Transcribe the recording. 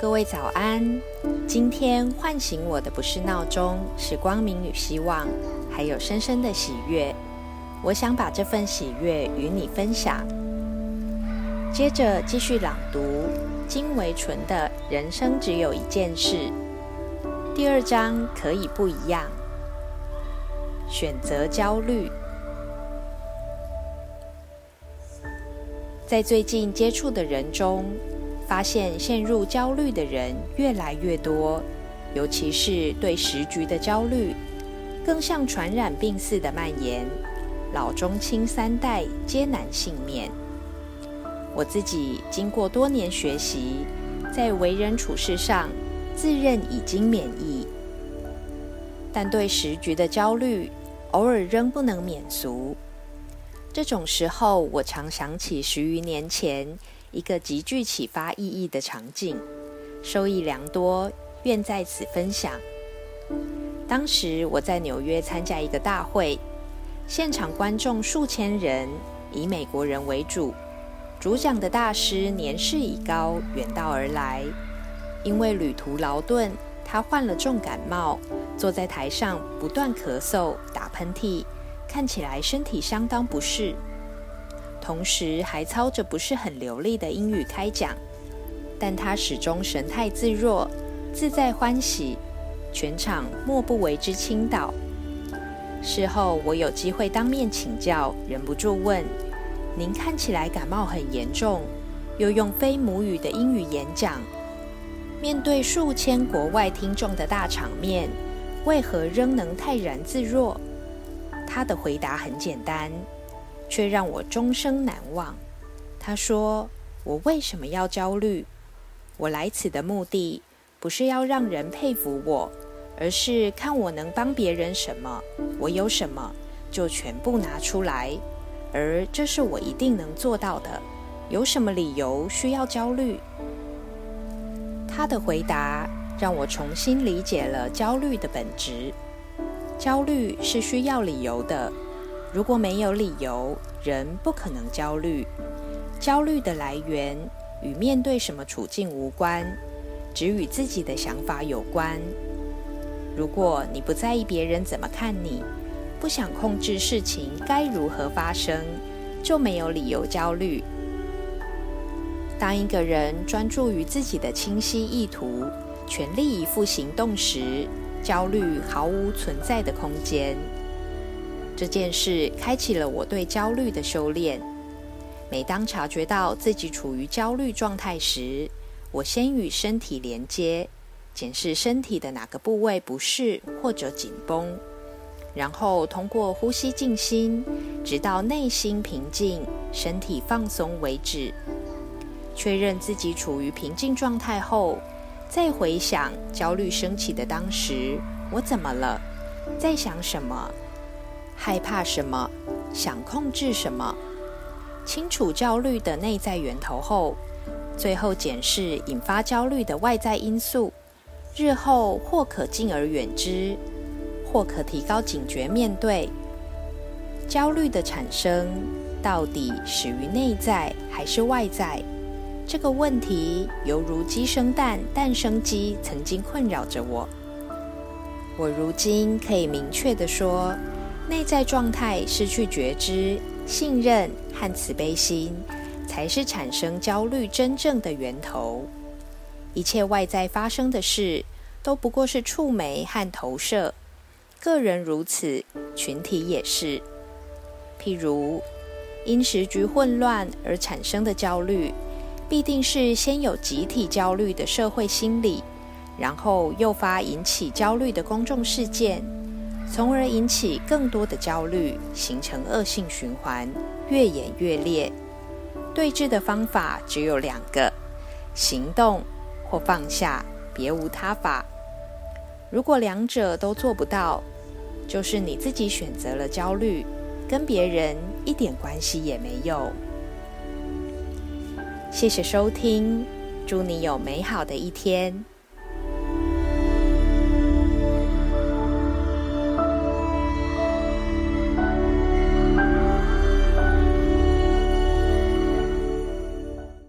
各位早安！今天唤醒我的不是闹钟，是光明与希望，还有深深的喜悦。我想把这份喜悦与你分享。接着继续朗读金维纯的《人生只有一件事》第二章，可以不一样。选择焦虑。在最近接触的人中，发现陷入焦虑的人越来越多，尤其是对时局的焦虑，更像传染病似的蔓延，老中青三代皆难幸免。我自己经过多年学习，在为人处事上自认已经免疫，但对时局的焦虑，偶尔仍不能免俗。这种时候，我常想起十余年前一个极具启发意义的场景，收益良多，愿在此分享。当时我在纽约参加一个大会，现场观众数千人，以美国人为主。主讲的大师年事已高，远道而来，因为旅途劳顿，他患了重感冒，坐在台上不断咳嗽、打喷嚏。看起来身体相当不适，同时还操着不是很流利的英语开讲，但他始终神态自若、自在欢喜，全场莫不为之倾倒。事后我有机会当面请教，忍不住问：“您看起来感冒很严重，又用非母语的英语演讲，面对数千国外听众的大场面，为何仍能泰然自若？”他的回答很简单，却让我终生难忘。他说：“我为什么要焦虑？我来此的目的不是要让人佩服我，而是看我能帮别人什么。我有什么就全部拿出来，而这是我一定能做到的。有什么理由需要焦虑？”他的回答让我重新理解了焦虑的本质。焦虑是需要理由的，如果没有理由，人不可能焦虑。焦虑的来源与面对什么处境无关，只与自己的想法有关。如果你不在意别人怎么看你，不想控制事情该如何发生，就没有理由焦虑。当一个人专注于自己的清晰意图，全力以赴行动时，焦虑毫无存在的空间。这件事开启了我对焦虑的修炼。每当察觉到自己处于焦虑状态时，我先与身体连接，检视身体的哪个部位不适或者紧绷，然后通过呼吸静心，直到内心平静、身体放松为止。确认自己处于平静状态后。再回想焦虑升起的当时，我怎么了？在想什么？害怕什么？想控制什么？清楚焦虑的内在源头后，最后检视引发焦虑的外在因素，日后或可敬而远之，或可提高警觉面对焦虑的产生，到底始于内在还是外在？这个问题犹如鸡生蛋，蛋生鸡，曾经困扰着我。我如今可以明确的说，内在状态失去觉知、信任和慈悲心，才是产生焦虑真正的源头。一切外在发生的事，都不过是触媒和投射。个人如此，群体也是。譬如因时局混乱而产生的焦虑。必定是先有集体焦虑的社会心理，然后诱发引起焦虑的公众事件，从而引起更多的焦虑，形成恶性循环，越演越烈。对峙的方法只有两个：行动或放下，别无他法。如果两者都做不到，就是你自己选择了焦虑，跟别人一点关系也没有。谢谢收听，祝你有美好的一天。